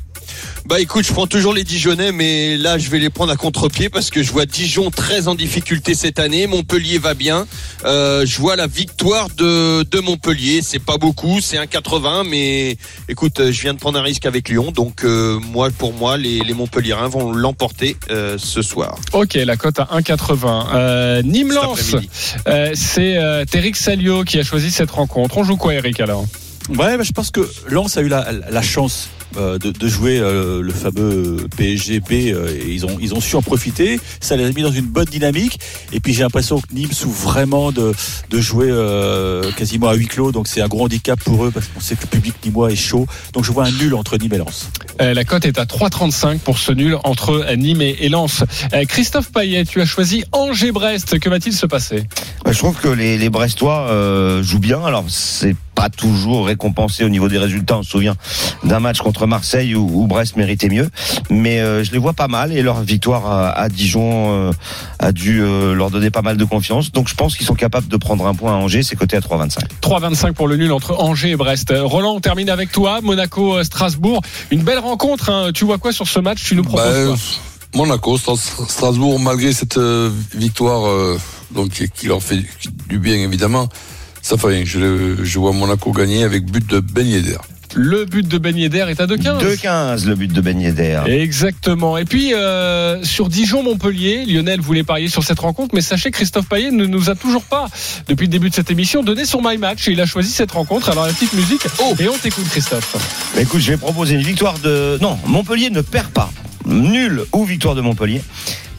Bah écoute, je prends toujours les Dijonais, mais là je vais les prendre à contre-pied parce que je vois Dijon très en difficulté cette année. Montpellier va bien. Euh, je vois la victoire de, de Montpellier. C'est pas beaucoup, c'est un 80, mais écoute, euh, je viens de prendre un risque avec Lyon, donc euh, moi pour moi les, les Montpelliérains vont l'emporter euh, ce soir. Ok, la cote à 1,80. Euh, Nîmes-Lens, Cet après-midi. euh, c'est euh, Eric Salio qui a choisi cette rencontre. On joue quoi Eric alors? Ouais, bah, je pense que Lens a eu la, la chance de, de jouer euh, le fameux PSG B euh, et ils ont ils ont su en profiter. Ça les a mis dans une bonne dynamique. Et puis j'ai l'impression que Nîmes souffre vraiment de de jouer euh, quasiment à huis clos. Donc c'est un gros handicap pour eux parce qu'on sait que le public nîmois est chaud. Donc je vois un nul entre Nîmes et Lens. Euh, La cote est à 3,35 pour ce nul entre Nîmes et Lens. Euh, Christophe Payet, tu as choisi Angers-Brest. Que va-t-il se passer? Ouais, Je trouve que les, les Brestois euh, jouent bien. Alors c'est pas toujours récompensé au niveau des résultats. On se souvient d'un match contre Marseille où, où Brest méritait mieux, mais euh, je les vois pas mal et leur victoire à, à Dijon euh, a dû euh, leur donner pas mal de confiance. Donc je pense qu'ils sont capables de prendre un point à Angers. C'est coté à 3,25. 3,25 pour le nul entre Angers et Brest. Roland, on termine avec toi. Monaco-Strasbourg. Une belle rencontre. hein. Tu vois quoi sur ce match? Tu nous proposes Bah, quoi? Monaco, Stras- Strasbourg, malgré cette euh, victoire euh, donc, qui leur fait du bien évidemment, ça fait rien. Je, vois Monaco gagner avec but de Ben Yedder. Le but de Ben Yedder est à 2,15. 2,15 le but de Ben Yedder. Exactement. Et puis euh, sur Dijon-Montpellier, Lionel voulait parier sur cette rencontre, mais sachez que Christophe Payet ne nous a toujours pas, depuis le début de cette émission, donné son my match et il a choisi cette rencontre. Alors la petite musique. Et on t'écoute, Christophe. Bah, écoute, je vais proposer une victoire de. Non, Montpellier ne perd pas. Nul ou victoire de Montpellier,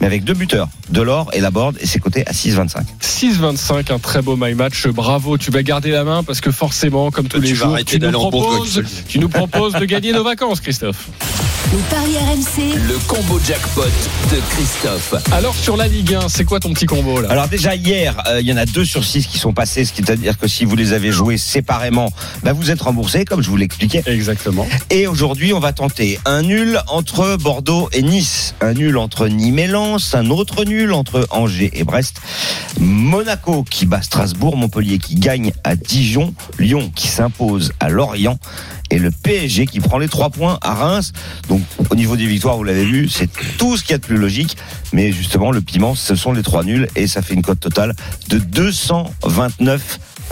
mais avec deux buteurs, Delors et Laborde, et c'est coté à 6,25. 6-25, un très beau my match. Bravo, tu vas garder la main parce que forcément, comme tous Tu les jours, tu nous, proposes, le tu nous de gagner nos vacances, Christophe. Paris RMC. le combo jackpot de Christophe. Alors sur la Ligue 1, c'est quoi ton petit combo là? Alors déjà hier, euh, il y en a deux sur six qui sont passés, ce qui veut dire que si vous les avez joués séparément, bah, vous êtes remboursé, comme je vous l'expliquais. Exactement. Et aujourd'hui, on va tenter un nul entre Bordeaux et Nice, un nul entre Nîmes et Lens, un autre nul entre Angers et Brest, Monaco qui bat Strasbourg, Montpellier qui gagne à Dijon, Lyon qui s'impose à Lorient et le PSG qui prend les trois points à Reims. Donc au niveau des victoires, vous l'avez vu, c'est tout ce qu'il y a de plus logique. Mais justement, le piment, ce sont les trois nuls et ça fait une cote totale de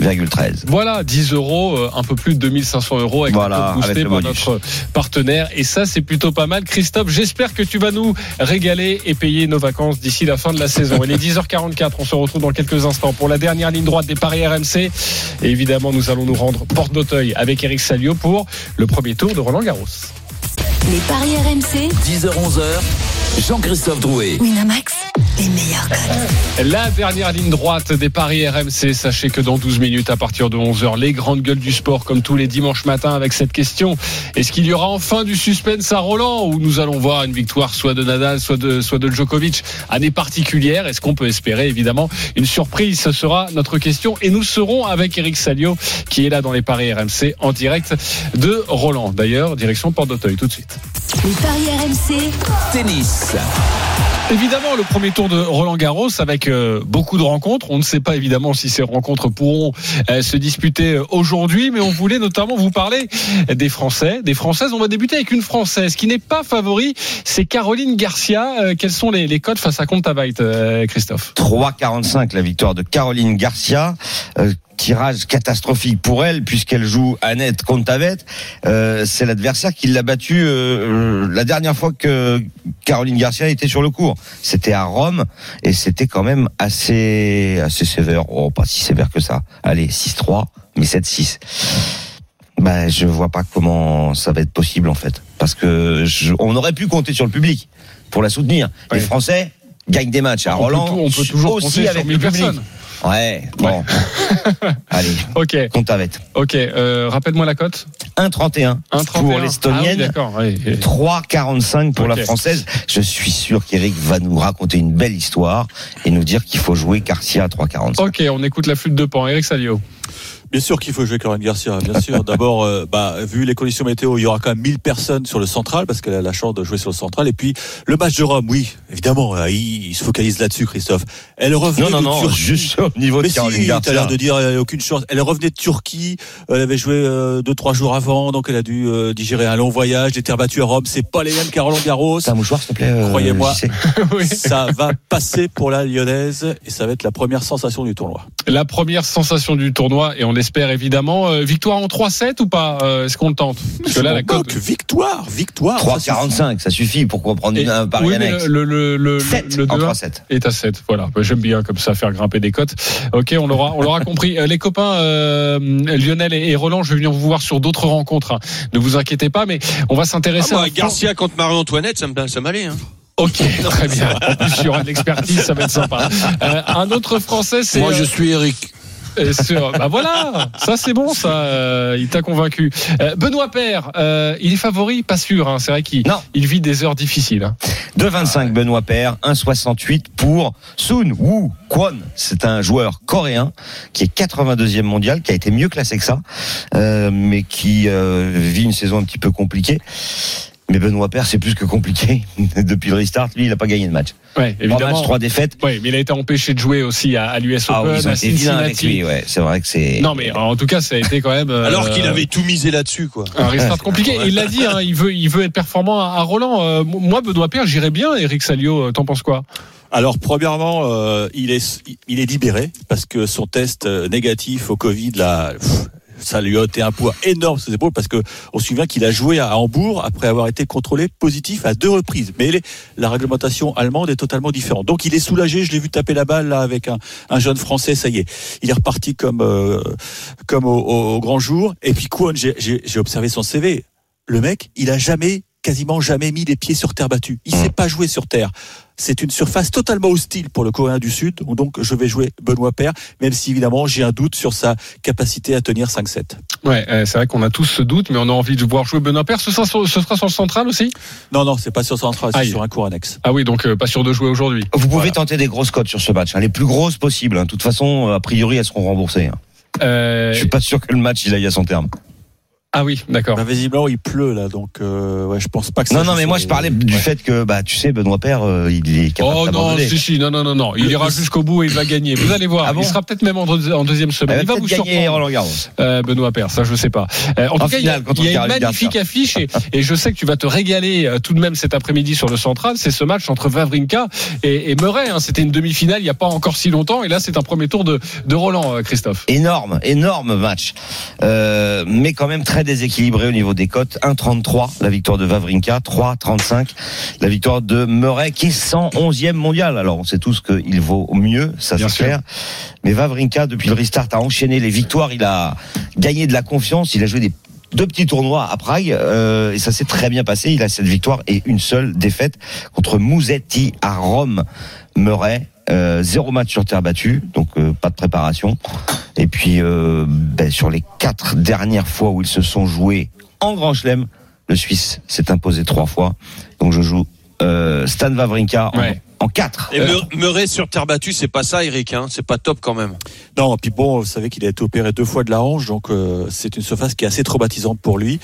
229,13. Voilà, 10 euros, euh, un peu plus de 2500 euros avec Voilà, le code boosté avec le par bonus. notre partenaire. Et ça, c'est plutôt pas mal. Christophe, j'espère que tu vas nous régaler et payer nos vacances d'ici la fin de la saison. Il est 10h44, on se retrouve dans quelques instants pour la dernière ligne droite des Paris RMC. Et évidemment, nous allons nous rendre porte d'Auteuil avec Eric Salio pour le premier tour de Roland Garros. Les paris RMC. 10h-11h, Jean-Christophe Drouet. Winamax. Les meilleurs codes. La dernière ligne droite des paris RMC. Sachez que dans 12 minutes, à partir de 11h, les grandes gueules du sport, comme tous les dimanches matins, avec cette question. Est-ce qu'il y aura enfin du suspense à Roland où nous allons voir une victoire soit de Nadal, soit de, soit de Djokovic? Année particulière. Est-ce qu'on peut espérer, évidemment, une surprise? Ce sera notre question. Et nous serons avec Eric Salio, qui est là dans les paris RMC, en direct de Roland. D'ailleurs, direction Porte d'Auteuil, tout de suite. Les paris RMC. Tennis. Évidemment, le premier tour de Roland Garros avec euh, beaucoup de rencontres. On ne sait pas évidemment si ces rencontres pourront euh, se disputer euh, aujourd'hui, mais on voulait notamment vous parler des Français, des Françaises. On va débuter avec une Française qui n'est pas favori, c'est Caroline Garcia. Quels sont les, les codes face à Contaveit, euh, Christophe? 3,45 la victoire de Caroline Garcia. Euh, tirage catastrophique pour elle puisqu'elle joue Annette contre Avette. Euh, c'est l'adversaire qui l'a battu euh, la dernière fois que Caroline Garcia était sur le cours. C'était à Rome et c'était quand même assez assez sévère. Oh, pas si sévère que ça. Allez, 6-3, mais 7-6. Bah, je vois pas comment ça va être possible en fait, parce que je- on aurait pu compter sur le public pour la soutenir. Les Français gagnent des matchs à On peut Roland. tou- on peut toujours aussi compter sur avec 1000 le public. personnes. Ouais, bon. *laughs* Allez, Ok, compte avec. ok. Euh, Rappelle-moi la cote. 1,31 1,31. pour Ah oui, l'estonienne. oui. 3,45 pour la française. Je suis sûr qu'Eric va nous raconter une belle histoire et nous dire qu'il faut jouer Garcia à 3,45. Ok, on écoute la flûte de pan. Eric Salio. Bien sûr qu'il faut jouer Caroline Garcia, bien sûr. *laughs* D'abord, euh, bah, vu les conditions météo, il y aura quand même 1000 personnes sur le central parce qu'elle a la chance de jouer sur le central. Et puis le match de Rome, oui, évidemment, euh, il, il se focalise là-dessus, Christophe. Elle revenait Non, non, de non, Turquie. juste au niveau de Mais si, Caroline t'as Garcia. l'air de dire elle a aucune chance. Elle revenait de Turquie, elle avait joué euh, deux trois jours avant, donc elle a dû euh, digérer un long voyage. Les terres battues à Rome, c'est pas les mêmes Roland Garros. C'est un mouchoir, s'il te plaît. euh, Croyez-moi. *laughs* Oui. Ça va passer pour la lyonnaise et ça va être la première sensation du tournoi. La première sensation du tournoi et on espère évidemment euh, victoire en 3-7 ou pas Euh, Est-ce qu'on le tente Parce que là la cote. Victoire, victoire. ça suffit. 3,45, ça suffit. Pourquoi prendre Et- un pari oui, mais annexe le, le, le, le, 7 le en 2-1 3-7. est à 7. Voilà, Bah, j'aime bien comme ça faire grimper des cotes. Ok, on l'aura, on l'aura compris. Euh, Les copains euh, Lionel et Roland, je vais venir vous voir sur d'autres rencontres. hein. Ne vous inquiétez pas, mais on va Ah, s'intéresser. moi, à Garcia contre Marie-Antoinette, ça me- ça m'allait. Hein. Ok, très bien. En plus, il y aura de l'expertise, ça va être sympa. Euh, un autre Français, c'est. Moi, euh, je suis Eric. Et sur- bah voilà, ça c'est bon, ça. euh, il t'a convaincu. Euh, Benoît Père, euh, il est favori, pas sûr. hein, c'est vrai qu'il Non. il vit des heures difficiles. hein. 2,25 Benoît Père, 1,68 pour Sun Woo Kwon. C'est un joueur coréen qui est 82e mondial, qui a été mieux classé que ça, euh, mais qui euh, vit une saison un petit peu compliquée. Mais Benoît Père, c'est plus que compliqué. *laughs* Depuis le restart, lui, il n'a pas gagné de match. Ouais, Trois évidemment. matchs, trois défaites. Ouais, mais il a été empêché de jouer aussi à, à l'US Ah Open, oui, à Cincinnati. lui, ouais. C'est vrai que c'est. Non, mais en tout cas, ça a été quand même. euh, Alors qu'il avait tout misé là-dessus, quoi. un restart *laughs* compliqué. Il l'a dit, hein, il veut, il veut être performant à, Roland. Euh, moi, Benoît Père, j'irais bien. Eric Salio, euh, t'en penses quoi? Alors premièrement, euh, il est il est libéré parce que son test négatif au Covid là. pff, ça lui a un poids énorme sur ses épaules parce que on se souvient qu'il a joué à Hambourg après avoir été contrôlé positif à deux reprises. Mais les- la réglementation allemande est totalement différente. Donc il est soulagé. Je l'ai vu taper la balle là avec un, un jeune français. Ça y est, il est reparti comme euh, comme au, au- au grand jour. Et puis Kwon, j'ai- observé son CV. Le mec, il a jamais quasiment jamais mis les pieds sur terre battue. Il sait pas jouer sur terre. C'est une surface totalement hostile pour le Coréen du Sud. Donc je vais jouer Benoît Père, même si évidemment j'ai un doute sur sa capacité à tenir 5-7. Ouais, euh, c'est vrai qu'on a tous ce doute, mais on a envie de voir jouer Benoît Père. Ce sera sur, ce sera sur le central aussi? Non, non, c'est pas sur central, c'est sur un cours annexe. Ah oui, donc euh, pas sûr de jouer aujourd'hui. Vous pouvez Voilà. tenter des grosses cotes sur ce match, hein, les plus grosses possibles. hein. De toute façon, euh, a priori, elles seront remboursées. hein. Euh, Je suis pas sûr que le match il aille à son terme. Ah oui, d'accord. Bah, visiblement, il pleut là, donc euh, ouais, je pense pas que ça. Non, non, mais moi je parlais du Ouais. fait que, bah, tu sais, Benoît Père, euh, il est capable Oh non, si, si, non, non, non, non. Il ira *laughs* jusqu'au bout et il va gagner. Vous allez voir. Ah bon il sera peut-être même en, deux- en deuxième semaine. va Il va vous gagner surprendre. Roland Garros. Euh, Benoît Père, ça je sais pas. Euh, en tout En cas, il y a, finale, contre il y a une magnifique affiche et, *laughs* et je sais que tu vas te régaler euh, tout de même cet après-midi sur le central. C'est ce match entre Vavrinka et, et Murray. hein. C'était une demi-finale il y a pas encore si longtemps et là c'est un premier tour de, de Roland, euh, Christophe. Énorme, énorme match. Euh, mais quand même très déséquilibré au niveau des cotes. 1,33 la victoire de Vavrinka, 3,35 la victoire de Murray qui est 111e mondial. Alors on sait tous qu'il vaut mieux, ça c'est clair. Mais Vavrinka depuis le restart a enchaîné les victoires, il a gagné de la confiance, il a joué des deux petits tournois à Prague euh, et ça s'est très bien passé. Il a cette victoire et une seule défaite contre Musetti à Rome. Murray, euh, zéro match sur terre battue, donc euh, pas de préparation. Et puis euh, ben, sur les quatre dernières fois où ils se sont joués en Grand Chelem, le Suisse s'est imposé trois fois. Donc je joue Stan Wawrinka Ouais. En quatre. Et Meur- Murray sur terre battue, c'est pas ça, Eric. Hein. C'est pas top quand même. Non, puis bon, vous savez qu'il a été opéré deux fois de la hanche, donc euh, c'est une surface qui est assez traumatisante pour lui.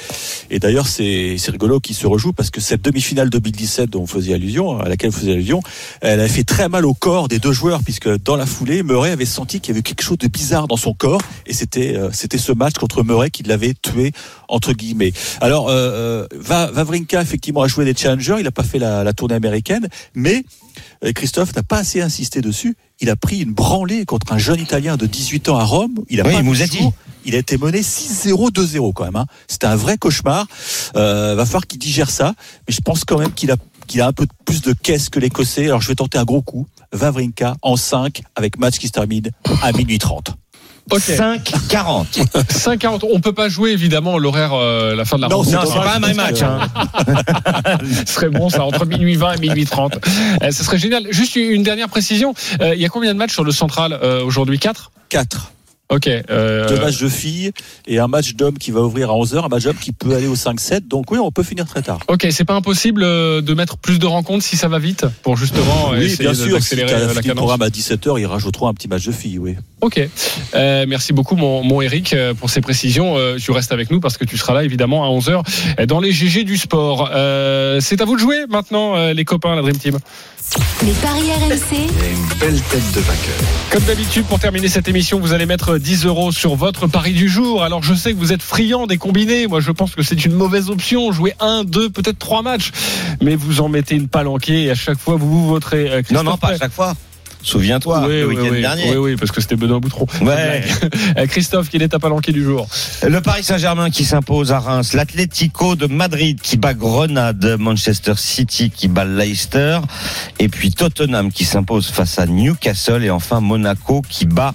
Et d'ailleurs, c'est c'est rigolo qu'il se rejoue parce que cette demi-finale 2017 dont on faisait allusion, à laquelle on faisait allusion, elle a fait très mal au corps des deux joueurs puisque dans la foulée, Murray avait senti qu'il y avait quelque chose de bizarre dans son corps et c'était euh, c'était ce match contre Murray qui l'avait tué entre guillemets. Alors, euh, euh, Va- Wawrinka effectivement a joué des challengers, il n'a pas fait la, la tournée américaine, mais Christophe n'a pas assez insisté dessus. Il a pris une branlée contre un jeune Italien de 18 ans à Rome. Il a Oui, pas le jour. Il a été mené 6-0, 2-0 quand même. Hein. C'était un vrai cauchemar. Euh, va falloir qu'il digère ça. Mais je pense quand même qu'il a, qu'il a un peu plus de caisse que l'Écossais. Alors je vais tenter un gros coup. Vavrinka en 5 avec match qui se termine à minuit 30. Ok. 5-40. 5h40. *laughs* On peut pas jouer évidemment l'horaire, euh, la fin de la Non, rencontre. Non, c'est pas un match. Hein. *laughs* Ce serait bon ça entre minuit 20 et minuit 30. Euh, ce serait génial. Juste une dernière précision. Euh, Il y a combien de matchs sur le central aujourd'hui? 4 4. Ok. euh, Deux matchs de filles et un match d'hommes qui va ouvrir à 11h. Un match d'hommes qui peut aller au 5-7. Donc oui, on peut finir très tard. Ok, c'est pas impossible de mettre plus de rencontres si ça va vite pour justement Oui, essayer bien sûr. Si la fini le cadence. programme à 17h, ils rajouteront un petit match de filles, oui. Ok. Euh, merci beaucoup, mon, mon Eric, euh, pour ces précisions. Euh, tu restes avec nous parce que tu seras là, évidemment, à 11h dans les GG du sport. Euh, c'est à vous de jouer maintenant, euh, les copains, la Dream Team. Les paris RMC, une belle tête de vainqueur. Comme d'habitude, pour terminer cette émission, vous allez mettre 10 euros sur votre pari du jour. Alors, je sais que vous êtes friand des combinés. Moi, je pense que c'est une mauvaise option. Jouer un, deux, peut-être trois matchs. Mais vous en mettez une palanquée et à chaque fois, vous vous voterez. Euh, Non, non, pas à chaque fois. Souviens-toi, Oui, le oui, week-end oui, dernier. Oui, oui, parce que c'était Benoît Boutron. Ouais. *laughs* Euh, Christophe, quel est ta palanquée du jour? Le Paris Saint-Germain qui s'impose à Reims, l'Atlético de Madrid qui bat Grenade, Manchester City qui bat Leicester, et puis Tottenham qui s'impose face à Newcastle, et enfin Monaco qui bat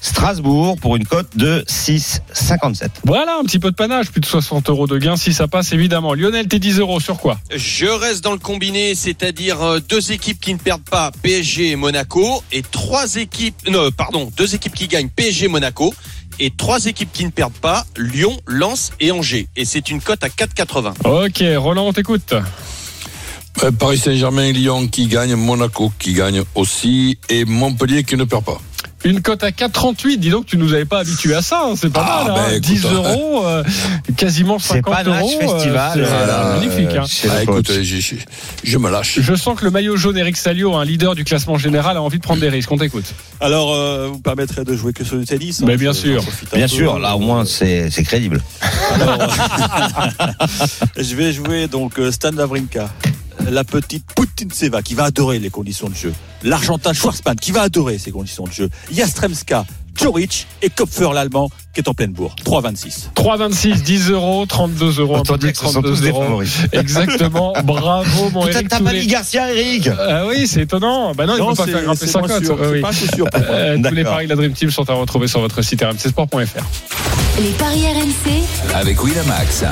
Strasbourg pour une cote de 6,57. Voilà, un petit peu de panache, plus de 60 euros de gain si ça passe, évidemment. Lionel, t'es 10 euros sur quoi? Je reste dans le combiné, c'est-à-dire euh, deux équipes qui ne perdent pas, PSG et Monaco, et trois équipes, non, pardon, deux équipes qui gagnent, PSG Monaco, et trois équipes qui ne perdent pas, Lyon, Lens et Angers. Et c'est une cote à 4,80. Ok, Roland, on t'écoute. Euh, Paris Saint-Germain, Lyon qui gagne, Monaco qui gagne aussi, et Montpellier qui ne perd pas. Une cote à 4,38. Dis donc, tu nous avais pas habitué à ça. hein, C'est pas Ah, mal. ben, hein. écoute, 10 hein. euros, euh, quasiment C'est 50 pas euros. Festival. c'est, voilà, euh, magnifique. hein. Ah, écoute, je me lâche. Je sens que le maillot jaune Eric Salio, un leader du classement général, a envie de prendre des risques. On t'écoute. Alors, euh, vous me permettrez de jouer que sur le tennis Mais hein, bien sûr. Bien peu. sûr, là au moins c'est c'est crédible. Alors, *laughs* je vais jouer donc euh, Stan Wawrinka, la petite Putintseva qui va adorer les conditions de jeu, l'Argentin Schwarzmann qui va adorer ces conditions de jeu, Jastremska, Djoric et Kopfer l'Allemand qui est en pleine bourre. 3,26. 3,26, 10 euros, 32 euros, ce sont 32 tous des euros. favoris. *laughs* Exactement. Bravo, mon Putain, Eric. t'as tous pas les- dit Garcia, Eric Ah oui, c'est étonnant. Bah non, il ne peut pas faire grimper c'est 50. moins sûr, Ah c'est oui. pas assez sûr pour moi. Euh, tous les paris de la Dream Team sont à retrouver sur votre site rmcsport.fr. les paris RMC, Avec Winamax,